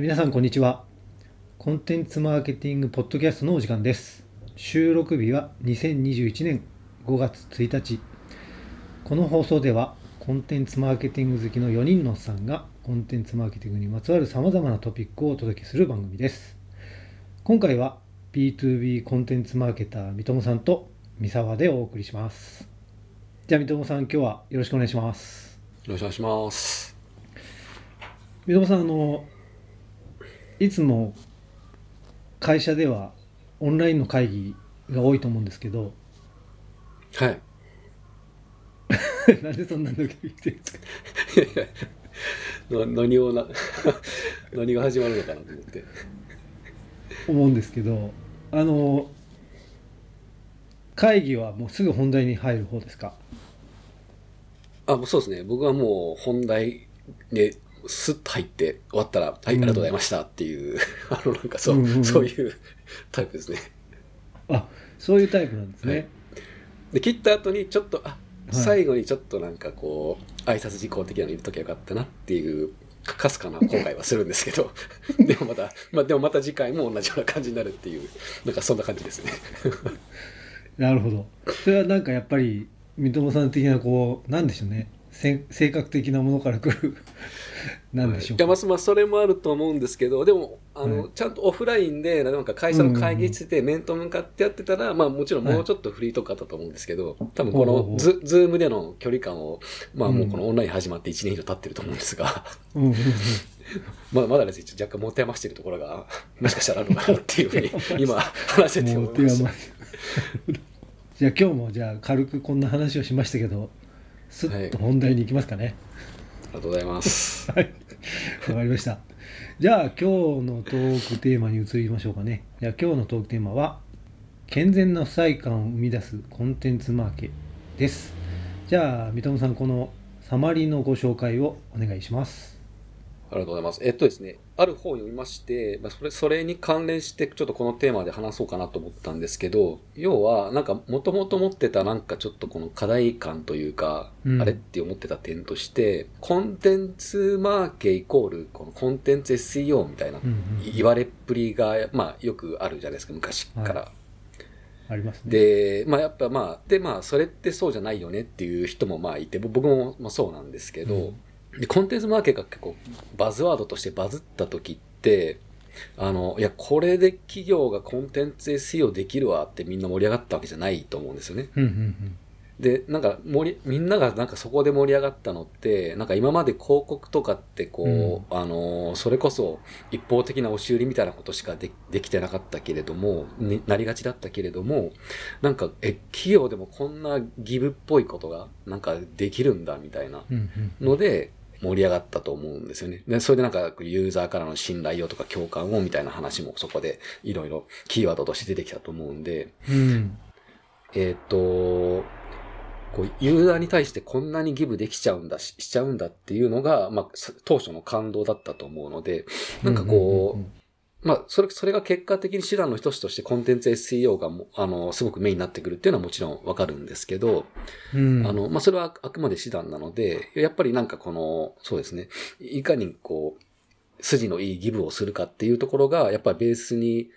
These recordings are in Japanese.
皆さんこんにちは。コンテンツマーケティングポッドキャストのお時間です。収録日は2021年5月1日。この放送ではコンテンツマーケティング好きの4人のおっさんがコンテンツマーケティングにまつわる様々なトピックをお届けする番組です。今回は B2B コンテンツマーケター三友さんと三沢でお送りします。じゃあ三友さん今日はよろしくお願いします。よろしくお願いします。三友さんあのいつも会社ではオンラインの会議が多いと思うんですけどはい。なんでそんなドキドキしてるんですか？な何をな 何が始まるのかなと思って。思うんですけどあの会議はもうすぐ本題に入る方ですか？あ、もうそうですね。僕はもう本題でスッと入って終わったら、はい、ありがとうございましたっていう、あの、なんかそう、うんうんうん。そういうタイプですね。あそういうタイプなんですね、はい。で、切った後にちょっと、あ、い。最後にちょっとなんかこう、挨拶事項的なの入れときゃよかったなっていう、かかすかな今回はするんですけど、でもまた、まあでもまた次回も同じような感じになるっていう、なんかそんな感じですね。なるほど。それはなんかやっぱり三友さん的なこうなんでしょうね。せ性格的なものからくる。なんでしょうい。やまあまあそれもあると思うんですけどでもあの、はい。ちゃんとオフラインでなんか会社の会議室で面と向かってやってたら、まあもちろんもうちょっとフリートークあったと思うんですけど、多分このズズームでの距離感をまあもうこうのオンライン始まって1年以上経ってると思うんですが、うんうんうん。まあまだですね若干持て余してるところが もしかしたらあるのかなっていうふうに今話してて思いました。じゃあ今日もじゃあ軽くこんな話をしましたけどすっと本題に行きますかね。ありがとうございます。はい。わかりました。じゃあ今日のトークテーマに移りましょうかね。じゃあ今日のトークテーマは健全な負債感を生み出すコンテンツマーケです。じゃあ三友さんこのサマリーのご紹介をお願いします。ありがとうございます。えっとですね、ある本を読みまして、まあ、それ、それに関連して、ちょっとこのテーマで話そうかなと思ったんですけど、要は、なんか、もともと持ってた、なんかちょっとこの課題感というか、うん。あれって思ってた点として、コンテンツマーケイコール、このコンテンツ SEO みたいな言われっぷりが、まあ、よくあるじゃないですか、昔から。はありますね。で、まあやっぱまあ、でまあそれってそうじゃないよねっていう人もまあいて、ぼ僕もまあそうなんですけど、でコンテンツマーケが結構バズワードとしてバズった時って、あの、いや、これで企業がコンテンツ SEO できるわってみんな盛り上がったわけじゃないと思うんですよね。うんうんで、なんか盛り、みんながなんかそこで盛り上がったのって、なんか今まで広告とかってこう、あのー、それこそ一方的な押し売りみたいなことしかでできてなかったけれども、になりがちだったけれども、なんか、え、企業でもこんなギブっぽいことがなんかできるんだみたいなうんうん。ので、盛り上がったと思うんですよね。で、それでなんかユーザーからの信頼をとか共感をみたいな話もそこでいろいろキーワードとして出てきたと思うんで、うん。えっ、と、こう、ユーザーに対してこんなにギブできちゃうんだし、しちゃうんだっていうのが、まあ、さ当初の感動だったと思うので、なんかこう、うんうんまあ、それ、それが結果的に手段の一つとしてコンテンツ SEO がも、あの、すごくメインになってくるっていうのはもちろんわかるんですけど、うん。うんあの、まあ、それはあくまで手段なので、やっぱりなんかこの、そうですね、いかにこう、筋のいいギブをするかっていうところが、やっぱりベースに、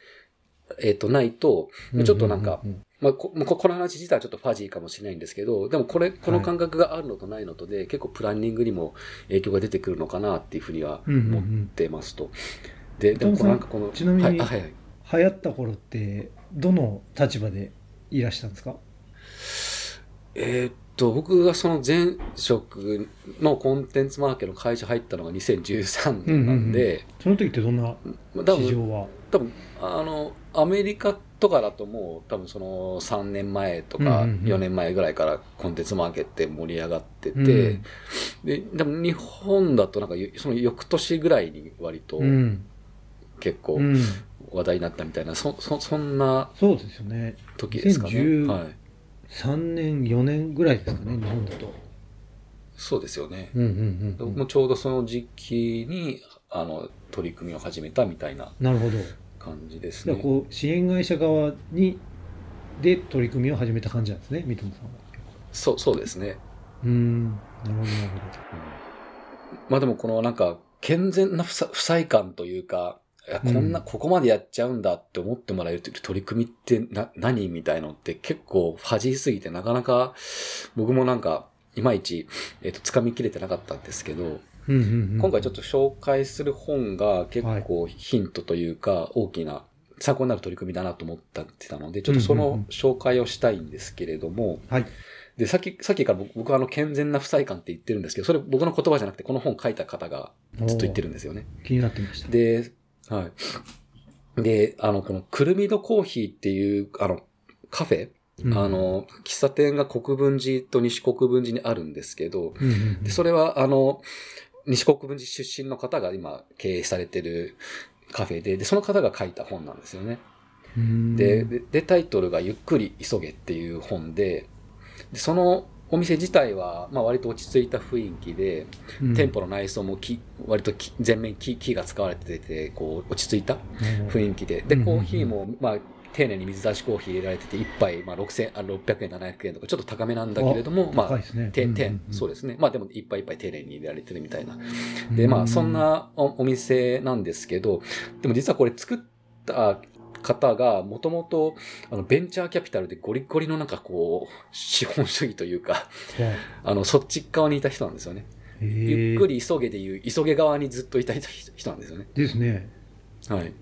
えっ、と、ないと、ちょっとなんか、ううまあ、こまあここの話自体はちょっとファジーかもしれないんですけど、でもこれ、この感覚があるのとないのとで、結構プランニングにも影響が出てくるのかなっていうふうにはうんうんうん。思ってますと。で、でもこのなんかこの、ちなみにはい、あは。流行った頃ってどの立場でいらしたんですか？えーっと、僕がその前職のコンテンツマーケの会社入ったのが2013年なんで、その時ってどんな市場は？多分、あの、アメリカとかだともう多分その3年前とかうんうんうん。4年前ぐらいからコンテンツマーケって盛り上がってて、うんで、でも日本だとなんかその翌年ぐらいに割とうん結構うん話題になったみたいな、そ、そ、そんなそうですよね時ですかね。2010はい。3年4年ぐらいですかね日本だとそうですよね。うんうんうんうん僕もちょうどその時期に、あの、取り組みを始めたみたいななるほど感じですね。こう支援会社側にで取り組みを始めた感じなんですね三友さんはそう、そうですね。うんなるほどなるまあでもこのなんか、健全な不さ不細感というか、こんな、うんここまでやっちゃうんだって思ってもらえる取り組みってな、何みたいのって結構恥じすぎてなかなか僕もなんか、いまいち、えっ、と、掴みきれてなかったんですけど、うんうんうん今回ちょっと紹介する本が結構ヒントというか大きな参考になる取り組みだなと思ったってたので、ちょっとその紹介をしたいんですけれども、はい。で、さっき、さっきから僕僕はあの健全な不細感って言ってるんですけど、それ僕の言葉じゃなくてこの本書いた方がずっと言ってるんですよね。気になってました。で、はい。で、あの、このくるみどコーヒーっていう、あの、カフェ、うんあ、の、喫茶店が国分寺と西国分寺にあるんですけど、うんうんうんでそれは、あの、西国分寺出身の方が今経営されてるカフェで、で、その方が書いた本なんですよね。ででタイトルがゆっくり急げっていう本で、でそのお店自体は、まあ割と落ち着いた雰囲気で、うん店舗の内装も木割と木全面木木が使われてて、こう、落ち着いた雰囲気で、で、コーヒーも、まあ、丁寧に水出しコーヒー入れられてて、1杯、まあ、6000あ600円、700円とか、ちょっと高めなんだけれども、まあね。そうですね。まあでも、一杯一杯丁寧に入れられてるみたいな。うんで、まあ、そんなおお店なんですけど、でも実はこれ作った方が、もともと、あの、ベンチャーキャピタルでゴリゴリのなんかこう、資本主義というか、あの、そっち側にいた人なんですよね。ゆっくり。り急げでいう、急げ側にずっといた人なんですよね。ですね。はい。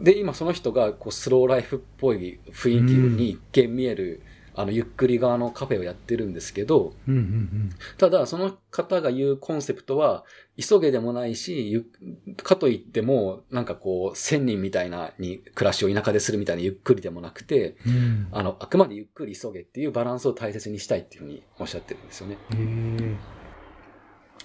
で、今その人が、こう、スローライフっぽい雰囲気に一見見える、あの、ゆっくり側のカフェをやってるんですけど、うんうんただ、その方が言うコンセプトは、急げでもないし、ゆかといっても、なんかこう、千人みたいなに暮らしを田舎でするみたいなゆっくりでもなくて、うん。うんあの、あくまでゆっくり急げっていうバランスを大切にしたいっていうふうにおっしゃってるんですよね。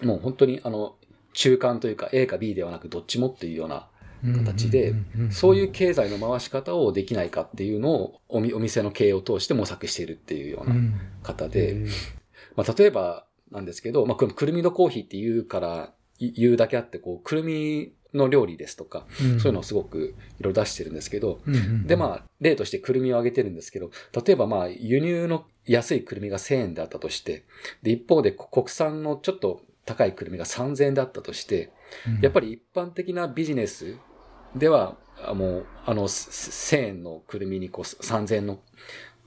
もう本当に、あの、中間というか A か B ではなくどっちもっていうような形で、そういう経済の回し方をできないかっていうのをおみお店の経営を通して模索しているっていうような方で、まあ、例えばなんですけど、まあ、このくるみのコーヒーって言うからい言うだけあって、こう、くるみの料理ですとか、そういうのをすごくいろいろ出してるんですけど、で、まあ、例としてくるみを挙げてるんですけど、例えばまあ、輸入の安いくるみが1000円であったとして、で、一方で国産のちょっと高いくるみが3000円だったとして、やっぱり一般的なビジネスでは、あもう、あの、1000円のくるみにこう3000円の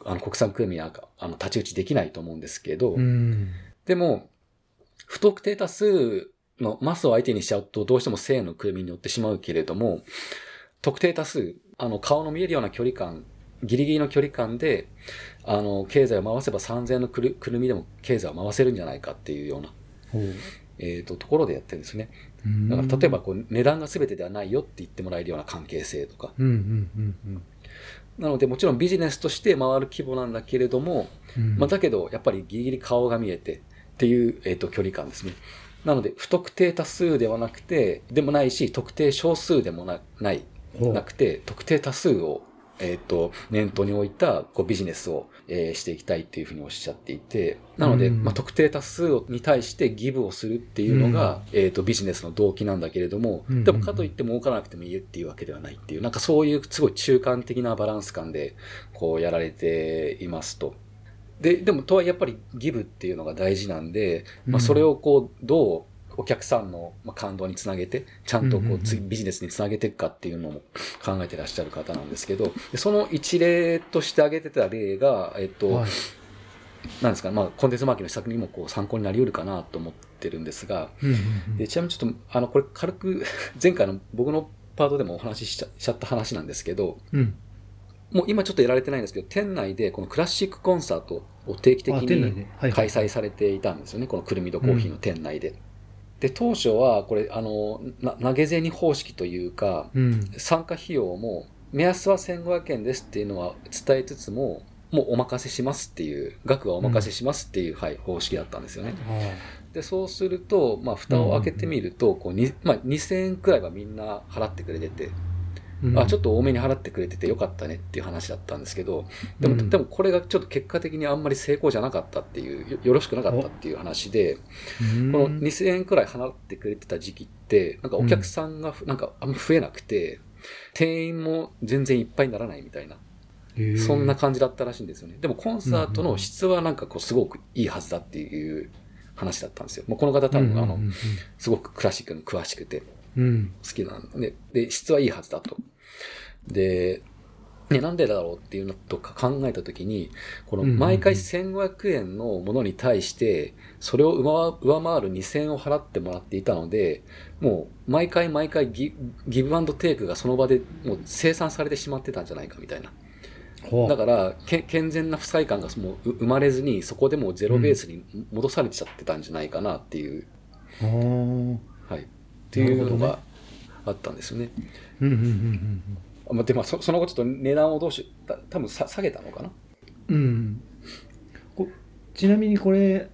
あの国産くるみはあの太刀打ちできないと思うんですけど、うんでも、不特定多数のマスを相手にしちゃうとどうしても1000円のくるみに寄ってしまうけれども、特定多数、あの顔の見えるような距離感、ギリギリの距離感で、あの、経済を回せば3000円のくるくるみでも経済を回せるんじゃないかっていうような、えっ、と、ところでやってるんですね。うんだから例えばこう値段が全てではないよって言ってもらえるような関係性とか。なのでもちろんビジネスとして回る規模なんだけれども、うんまあ、だけどやっぱりギリギリ顔が見えてっていう、えー、と距離感ですね。なので不特定多数ではなくて、でもないし、特定少数でもなない、なくて、特定多数を、えっ、と、念頭に置いたこうビジネスを、えーしていきたいっていうふうにおっしゃっていて、なので、うん。まあ、特定多数に対してギブをするっていうのが、えっ、と、ビジネスの動機なんだけれども、うん。でもかといって儲からなくてもいいっていうわけではないっていう、なんかそういうすごい中間的なバランス感で、こうやられていますと。で、でもとはやっぱりギブっていうのが大事なんで、まあ、それをこう、どうお客さんのまあ感動につなげて、ちゃんとこうビジネスにつなげていくかっていうのも考えてらっしゃる方なんですけど、でその一例として挙げてた例が、えっと、はい。なんですかね、まあ、コンテンツマーケの施策にもこう参考になり得るかなと思ってるんですが、でちなみにちょっと、あの、これ軽く、前回の僕のパートでもお話ししちゃった話なんですけど、うん。もう今ちょっとやられてないんですけど、店内でこのクラシックコンサートを定期的に開催されていたんですよね、このくるみどコーヒーの店内で。で、当初はこれ、あの、な投げ銭方式というか、うん。参加費用も目安は1500円ですっていうのは伝えつつも、もうお任せしますっていう、額はお任せしますっていう、はい、方式だったんですよね。で、そうすると、まあ、蓋を開けてみると、こうに、まあ、2000円くらいはみんな払ってくれてて、あ、ちょっとと多めに払ってくれててよかったねっていう話だったんですけど、でも、うん。でもこれがちょっと結果的にあんまり成功じゃなかったっていう、よよろしくなかったっていう話で、この2000円くらい払ってくれてた時期って、なんかお客さんがふなんかあんま増えなくて、店員も全然いっぱいにならないみたいな、そんな感じだったらしいんですよね。でもコンサートの質はなんかこうすごくいいはずだっていう話だったんですよ。もうこの方多分、あのうんうん、すごくクラシックに詳しくて、うんうん好きなんで、で、質はいいはずだと。で、ね、なんでだろうっていうのとか考えたときに、この毎回1500円のものに対して、それを上上回る2000円を払ってもらっていたので、もう毎回毎回ギギブアンドテイクがその場でもう生産されてしまってたんじゃないかみたいな。だから、け健全な負債感がもうう生まれずに、そこでもうゼロベースに戻されちゃってたんじゃないかなっていう、うんはい。っていうのがね。あったんですよね。うんうんまあで、まあ、そその後ちょっと値段をどうし、た多分さ下げたのかな？うん。うんこちなみにこれ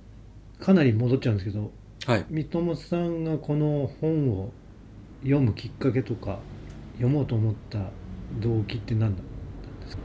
かなり戻っちゃうんですけどはい。三友さんがこの本を読むきっかけとか読もうと思った動機って何だったんですか？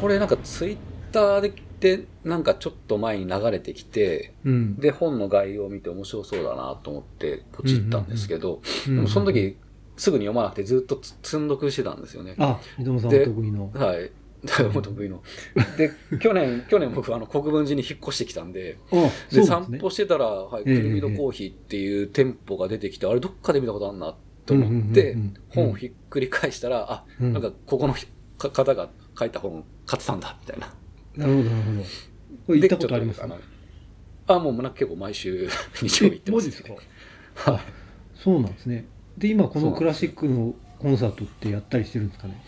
これなんかツイッターで、でなんかちょっと前に流れてきて、うんで、本の概要を見て面白そうだなと思ってポチったんですけど、その時すぐに読まなくてずっとつ積んどくしてたんですよね。あ三友さん得意のはい。得意の。で、去年、去年僕あの国分寺に引っ越してきたんで、あで、散歩してたら、はい、ええくるみのコーヒーっていう店舗が出てきて、あれどっかで見たことあるなと思って本をひっくり返したら、あ、うんなんかここの方が書いた本買ってたんだ、みたいな。なるほどなるほど。これ行ったことあります？でちょっとあもうなんか結構毎週 日曜日行ってます、えマジですか？はい。そうなんですね。で今このクラシックのコンサートってやったりしてるんですかね？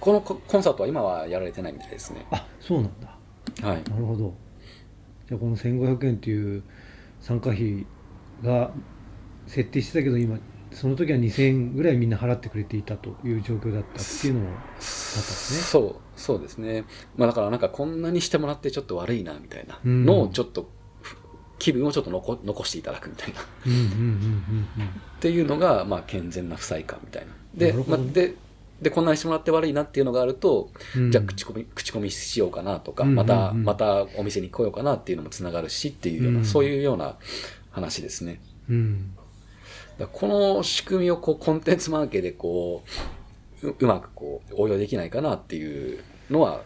このココンサートは今はやられてないみたいですね。あそうなんだ。はい。なるほど。じゃあこの1500円っていう参加費が設定してたけど今その時は2000円ぐらいみんな払ってくれていたという状況だったっていうのもすね。そう、そうですね。まあだからなんかこんなにしてもらってちょっと悪いな、みたいな。うん。のをちょっと、ふ気分をちょっと残残していただくみたいな。っていうのが、まあ健全な負債感みたいな。で、なね。まあ、で、で、こんなにしてもらって悪いなっていうのがあるしうん。じゃあ口コミ、口コミしようかなとか、また、またお店に来ようかなっていうのもつながるしっていうような、うん。そういうような話ですね。うんこの仕組みをこうコンテンツマーケでこう、ううまくこう応用できないかなっていうのは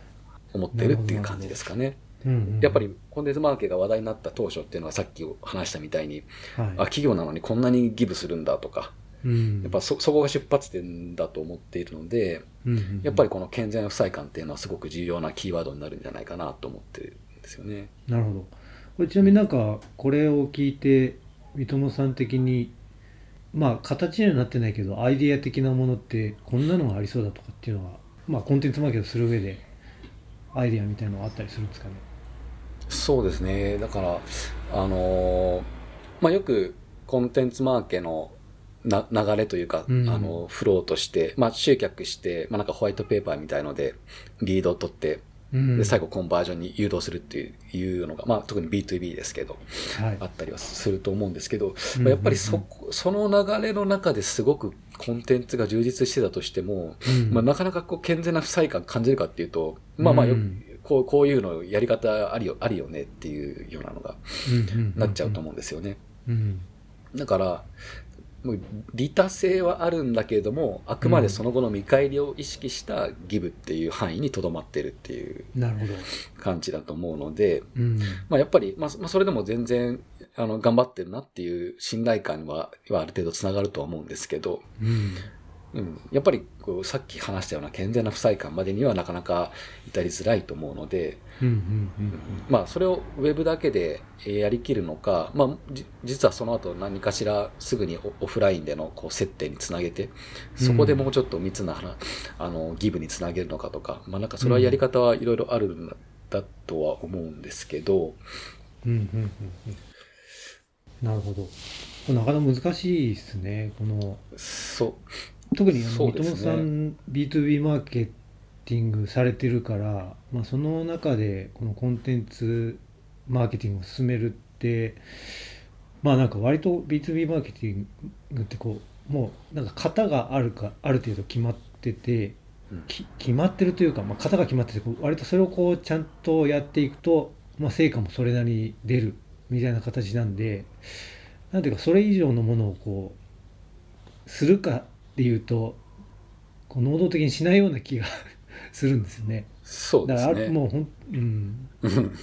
思ってるっていう感じですかね。うんうんやっぱりコンテンツマーケが話題になった当初っていうのはさっき話したみたいに、はい。あ、企業なのにこんなにギブするんだとか、うん。やっぱそ、そこが出発点だと思っているので、うんうんやっぱりこの健全な負債感っていうのはすごく重要なキーワードになるんじゃないかなと思ってるんですよね。なるほど。これちなみになんかこれを聞いて三友さん的にまあ形にはなってないけどアイディア的なものってこんなのがありそうだとかっていうのはまあコンテンツマーケットする上でアイディアみたいなのがあったりするんですかね？そうですね。だから、あのーまあ、よくコンテンツマーケのな流れというか、うんあの、フローとして、まあ、集客して、まあ、なんかホワイトペーパーみたいので、リードを取って、うんで、最後コンバージョンに誘導するっていういうのが、まあ、特に B2B ですけど、はい。あったりはすると思うんですけど、うんまあ、やっぱりそこ、その流れの中ですごくコンテンツが充実してたとしても、うん。まあ、なかなかこう健全な負債感感じるかっていうと、まあまあよ、うん。こうこういうのやり方ありよありよねっていうようなのがなっちゃうと思うんですよね。うん。だから、利他性はあるんだけれども、あくまでその後の見返りを意識したギブっていう範囲にとどまってるっていう感じだと思うので、うん。まあ、やっぱり、まあ、まあそれでも全然あの頑張ってるなっていう信頼感ははある程度つながるとは思うんですけど、うんうん、やっぱりこうさっき話したような健全な負債感までにはなかなか至りづらいと思うので、うんうんまあ、それをウェブだけでえーやりきるのか、まあ、じ実はその後何かしらすぐにオオフラインでのこう接点につなげて、そこでもうちょっと密な話あのギブにつなげるのかとか、まあ、なんかそれはやり方はいろいろあるんだとは思うんですけど、うんうんうんうん。なるほど。なかなか難しいですねこの。そう、特にあの三友さん B2B マーケティングされてるから、まあ、その中でこのコンテンツマーケティングを進めるってまあなんか割と B2B マーケティングってこうもうなんか型があるかある程度決まっててうん。き決まってるというか、まあ、型が決まってて割とそれをこうちゃんとやっていくと、まあ、成果もそれなりに出るみたいな形なんでなんていうかそれ以上のものをこうするかっていうとこう能動的にしないような気が するんですよね。そうですね。るもうほん、うん、う ん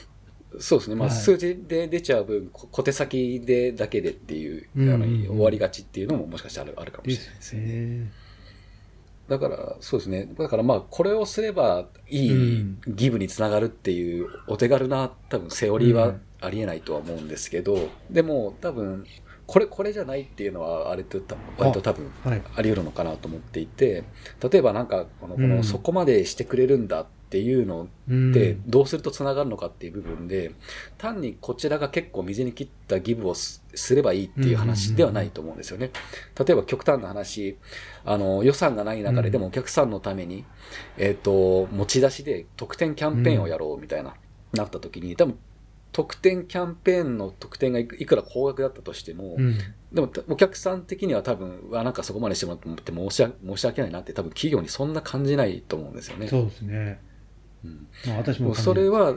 そうですね。まあ、はい数字で出ちゃう分、こ小手先でだけでっていう、うんうん終わりがちっていうのももしかしたらあるかもしれないですね。ね。だから、そうですね。だからまあ、これをすればいいギブにつながるっていうお手軽な多分セオリーはありえないとは思うんですけど、でも多分、これ、これじゃないっていうのは、あれと、割と多分、はい。あり得るのかなと思っていて、例えばなんか、この、こうんの、そこまでしてくれるんだっていうのうんで、どうすると繋がるのかっていう部分で、単にこちらが結構水に切ったギブをすすればいいっていう話ではないと思うんですよね。例えば極端な話、あの、予算がない中うんででもお客さんのために、えっ、と、持ち出しで特典キャンペーンをやろうみたいな、なった時に、多分、特典キャンペーンの特典がいくら高額だったとしても、うん。でもお客さん的には多分、うわ、なんかそこまでしてもらって申し訳申し訳ないなって多分企業にそんな感じないと思うんですよね。そうですね。うんまあ、私もそれは、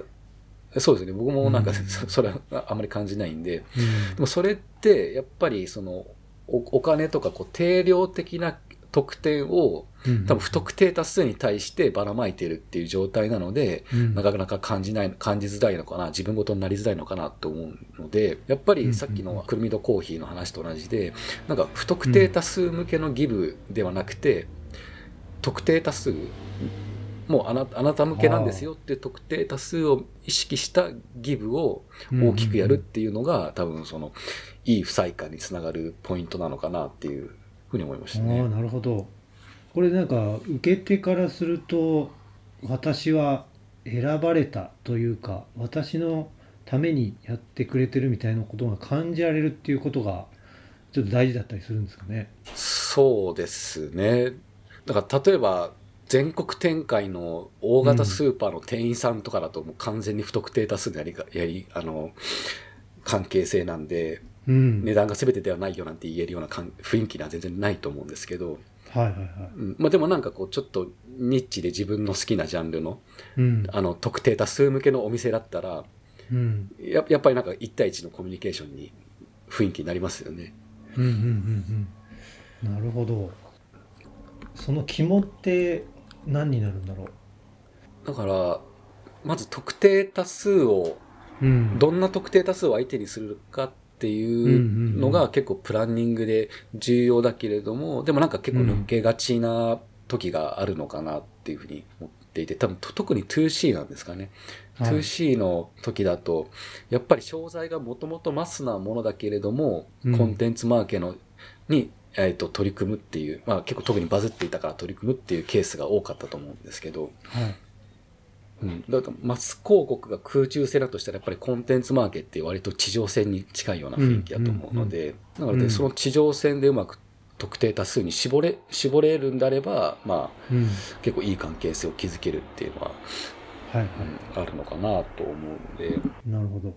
そうですね、僕もなんか、うんそそれはあんまり感じないんで、うんでもそれって、やっぱりその、おお金とかこう定量的な特典をうん多分不特定多数に対してばらまいてるっていう状態なので、うん。なかなか感じない、感じづらいのかな、自分ごとになりづらいのかなと思うので、やっぱりさっきのクルミドコーヒーの話と同じで、なんか不特定多数向けのギブではなくて、特定多数、もうあなあなた向けなんですよっていう特定多数を意識したギブを大きくやるっていうのが、多分その、いい不細感につながるポイントなのかなっていうふうに思いましたね。なるほどこれなんか受け手からすると私は選ばれたというか私のためにやってくれてるみたいなことが感じられるっていうことがちょっと大事だったりするんですかね。そうですね。だから例えば、全国展開の大型スーパーの店員さんとかだともう完全に不特定多数のやりが、やり、あの、関係性なんで、うん、値段が全てではないよなんて言えるような感雰囲気には全然ないと思うんですけど、はいはいはい。うん、まあでもなんかこうちょっとニッチで自分の好きなジャンルの、うんあの、特定多数向けのお店だったら、うんややっぱりなんか1対1のコミュニケーションに雰囲気になりますよね。うんうんうんうんなるほど。その肝って何になるんだろだから、まず特定多数をう。うん、どんな特定多数を相手にするかっていうのが結構プランニングで重要だけれども、でもなんか結構抜けがちな時があるのかなっていうふうに思っていて、多分と特に 2C なんですかね。はい。2C の時だと、やっぱり商材がもともとマスなものだけれども、うん。コンテンツマーケのに、えっと取り組むっていう、まあ結構特にバズっていたから取り組むっていうケースが多かったと思うんですけど、はいうん、だからマス広告が空中戦だとしたらやっぱりコンテンツマーケって割と地上戦に近いような雰囲気だと思うので、なのでうん。その地上戦でうまく特定多数に絞れ、絞れるんであれば、まあうん。結構いい関係性を築けるっていうのは、はいはい。うんあるのかなと思うんで、なるほど。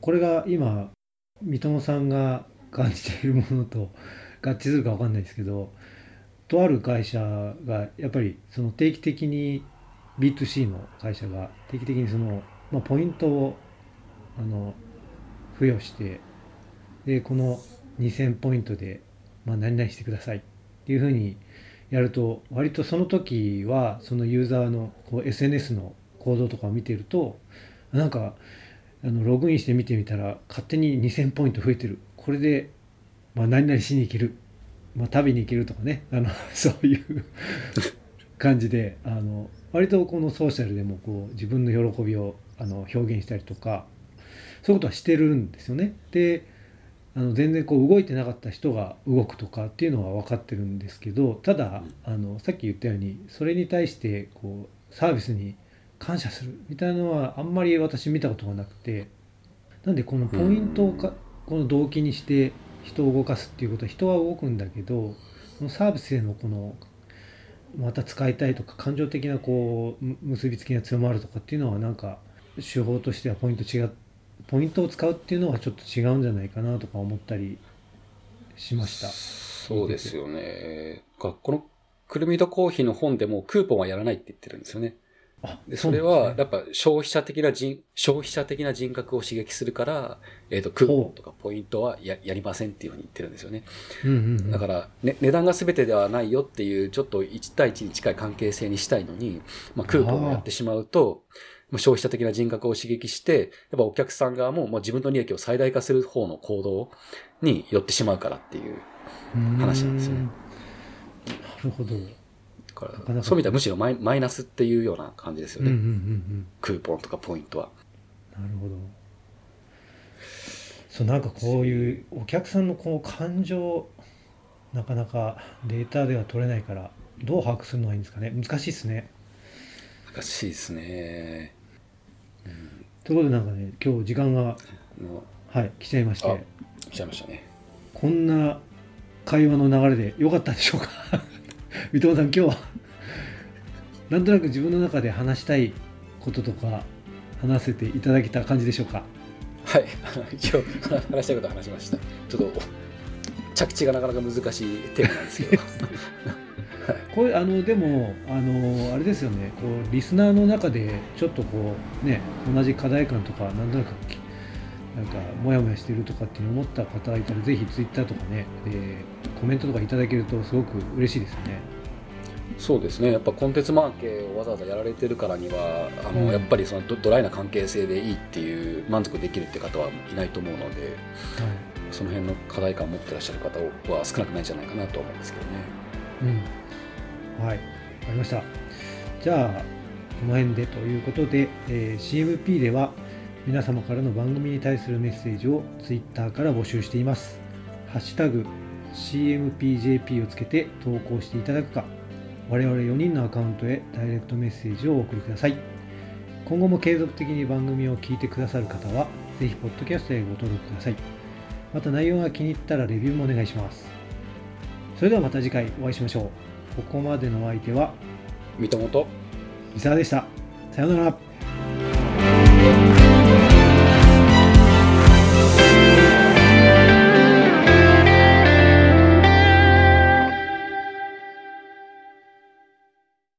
これが今、三友さんが感じているものと 合致するかわかんないですけど、とある会社がやっぱりその定期的に B2C の会社が定期的にその、まあ、ポイントをあの付与して、で、この2000ポイントで、まあ、何々してくださいっていうふうにやると、割とその時はそのユーザーのこう SNS の行動とかを見てると、なんかあのログインして見てみたら勝手に2000ポイント増えてる。これで、まあ、何々しに行ける、まあ、食べに行けるとかね。あのそういう 感じであの割とこのソーシャルでもこう自分の喜びをあの表現したりとかそういうことはしてるんですよね。であの全然こう動いてなかった人が動くとかっていうのは分かってるんですけどただあのさっき言ったようにそれに対してこうサービスに感謝するみたいなのはあんまり私見たことがなくてなんでこのポイントをかこの動機にして人を動かすっていうことは人は動くんだけどこのサービスへのこのまた使いたいとか感情的なこう結びつきが強まるとかっていうのはなんか手法としてはポイント違うポイントを使うっていうのはちょっと違うんじゃないかなとか思ったりしました。そうですよね。このくるみとコーヒーの本でもクーポンはやらないって言ってるんですよね。あでそれは、やっぱ消費者的な人、消費者的な人格を刺激するから、えっ、と、クーポンとかポイントはややりませんっていうふうに言ってるんですよね。うんうんうん、だから、ね、値段が全てではないよっていう、ちょっと1対1に近い関係性にしたいのに、まあ、クーポンをやってしまうと、まあ消費者的な人格を刺激して、やっぱお客さん側ももう自分の利益を最大化する方の行動に寄ってしまうからっていう。話なんですよねなるほど。からそういう意味ではむしろマイマイナスっていうような感じですよね。うんうんうん。クーポンとかポイントは。なるほど。そうなんかこういうお客さんのこう感情なかなかデータでは取れないからどう把握するのがいいんですかね？難しいですね。難しいですね。ということでなんかね今日時間がもはい来ちゃいましあてう来ちゃいましたね。こんな会話の流れで良かったでしょうか？三友さん今日はなんとなく自分の中で話したいこととか話せていただけた感じでしょうか？はい。一応話したいことは話しました。ちょっと着地がなかなか難しいテーマなんですけど。これあのでもあのあれですよねこうリスナーの中でちょっとこうね同じ課題感とかなんとなくきなんかモヤモヤしてるとかって思った方がいたらぜひツイッターとかね、えーコメントとかいただけるとすごく嬉しいですよね。そうですね。やっぱコンテンツマーケをわざわざやられてるからには、あの、うんやっぱりそのドドライな関係性でいいっていう満足できるって方はいないと思うので、はいその辺の課題感を持ってらっしゃる方は少なくないんじゃないかなと思うんですけどね。うん、はい、わかりました。じゃあ、この辺でということで、えー CMP では皆様からの番組に対するメッセージを Twitter から募集しています。ハッシュタグ CMPJP をつけて投稿していただくか、我々4人のアカウントへダイレクトメッセージをお送りください。今後も継続的に番組を聞いてくださる方は、ぜひ、ポッドキャストへご登録ください。また内容が気に入ったらレビューもお願いします。それではまた次回お会いしましょう。ここまでのお相手は、三友と伊沢でした。さようなら。